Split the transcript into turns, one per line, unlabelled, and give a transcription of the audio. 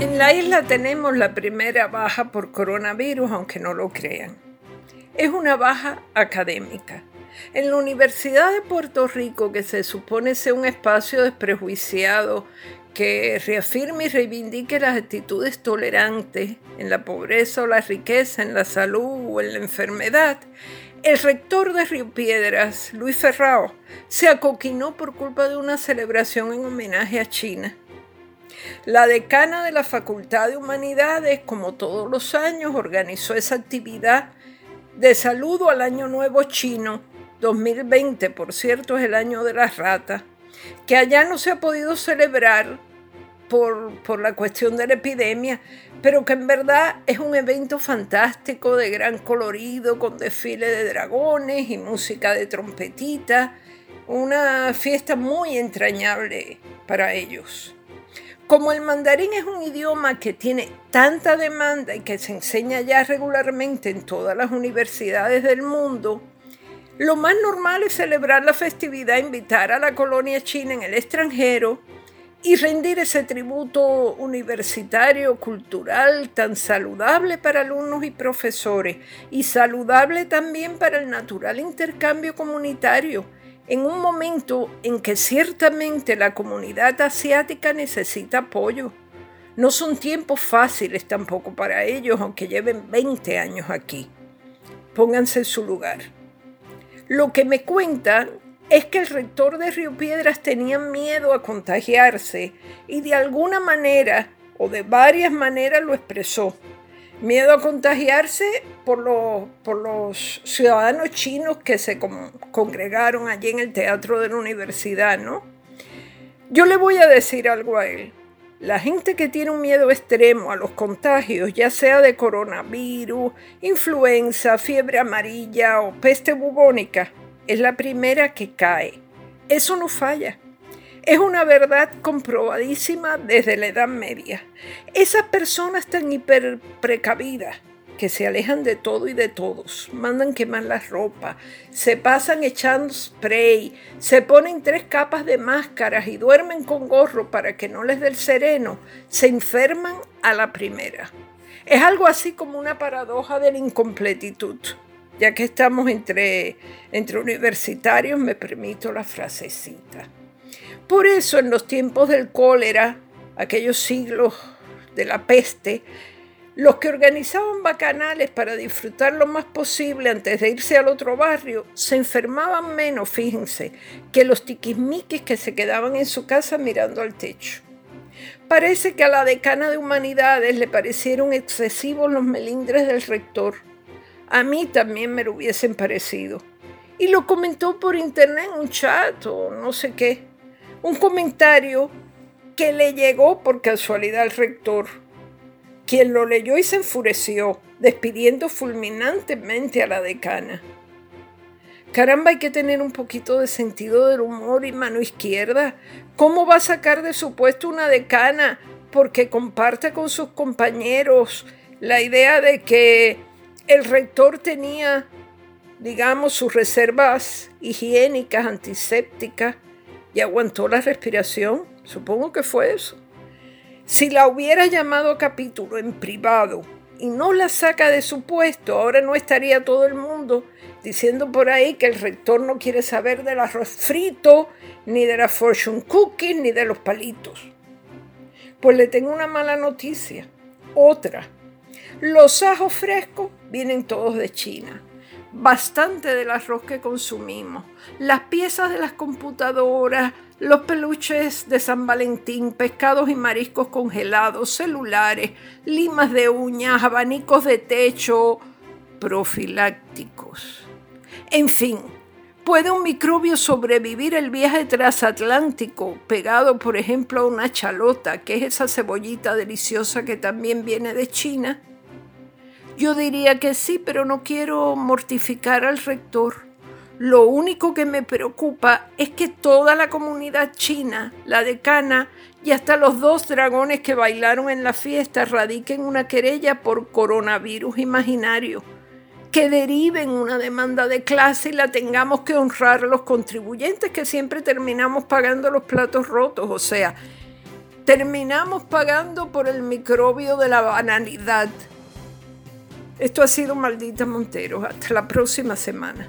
En la isla tenemos la primera baja por coronavirus, aunque no lo crean. Es una baja académica. En la Universidad de Puerto Rico, que se supone sea un espacio desprejuiciado que reafirme y reivindique las actitudes tolerantes en la pobreza o la riqueza, en la salud o en la enfermedad, el rector de Río Piedras, Luis Ferrao, se acoquinó por culpa de una celebración en homenaje a China. La decana de la Facultad de Humanidades, como todos los años, organizó esa actividad de saludo al Año Nuevo Chino. 2020, por cierto, es el año de las ratas, que allá no se ha podido celebrar por, por, la cuestión de la epidemia, pero que en verdad es un evento fantástico de gran colorido, con desfile de dragones y música de trompetita, una fiesta muy entrañable para ellos. Como el mandarín es un idioma que tiene tanta demanda y que se enseña ya regularmente en todas las universidades del mundo, lo más normal es celebrar la festividad, invitar a la colonia china en el extranjero y rendir ese tributo universitario, cultural, tan saludable para alumnos y profesores y saludable también para el natural intercambio comunitario en un momento en que ciertamente la comunidad asiática necesita apoyo. No son tiempos fáciles tampoco para ellos, aunque lleven 20 años aquí. Pónganse en su lugar. Lo que me cuentan es que el rector de Río Piedras tenía miedo a contagiarse y de alguna manera o de varias maneras lo expresó miedo a contagiarse por los, por los ciudadanos chinos que se congregaron allí en el teatro de la universidad, ¿no? Yo le voy a decir algo a él. La gente que tiene un miedo extremo a los contagios, ya sea de coronavirus, influenza, fiebre amarilla o peste bubónica, es la primera que cae. Eso no falla. Es una verdad comprobadísima desde la Edad Media. Esas personas tan hiper precavidas que se alejan de todo y de todos, mandan quemar la ropa, se pasan echando spray, se ponen tres capas de máscaras y duermen con gorro para que no les dé el sereno, se enferman a la primera. Es algo así como una paradoja de la incompletitud. Ya que estamos entre, entre universitarios, me permito la frasecita. Por eso en los tiempos del cólera, aquellos siglos de la peste, los que organizaban bacanales para disfrutar lo más posible antes de irse al otro barrio se enfermaban menos, fíjense, que los tiquismiquis que se quedaban en su casa mirando al techo. Parece que a la decana de humanidades le parecieron excesivos los melindres del rector. A mí también me lo hubiesen parecido. Y lo comentó por internet en un chat o no sé qué un comentario que le llegó por casualidad al rector, quien lo leyó y se enfureció, despidiendo fulminantemente a la decana. Caramba, hay que tener un poquito de sentido del humor y mano izquierda. ¿Cómo va a sacar de su puesto una decana porque comparte con sus compañeros la idea de que el rector tenía, digamos, sus reservas higiénicas, antisépticas? Y aguantó la respiración. Supongo que fue eso. Si la hubiera llamado a capítulo en privado y no la saca de su puesto, ahora no estaría todo el mundo diciendo por ahí que el rector no quiere saber del arroz frito, ni de la fortune cookies, ni de los palitos. Pues le tengo una mala noticia. Otra. Los ajos frescos vienen todos de China bastante del arroz que consumimos, las piezas de las computadoras, los peluches de San Valentín, pescados y mariscos congelados, celulares, limas de uñas, abanicos de techo, profilácticos. En fin, ¿puede un microbio sobrevivir el viaje transatlántico pegado, por ejemplo, a una chalota, que es esa cebollita deliciosa que también viene de China? Yo diría que sí, pero no quiero mortificar al rector. Lo único que me preocupa es que toda la comunidad china, la decana y hasta los dos dragones que bailaron en la fiesta radiquen una querella por coronavirus imaginario, que deriven una demanda de clase y la tengamos que honrar los contribuyentes que siempre terminamos pagando los platos rotos. O sea, terminamos pagando por el microbio de la banalidad. Esto ha sido Maldita Montero. Hasta la próxima semana.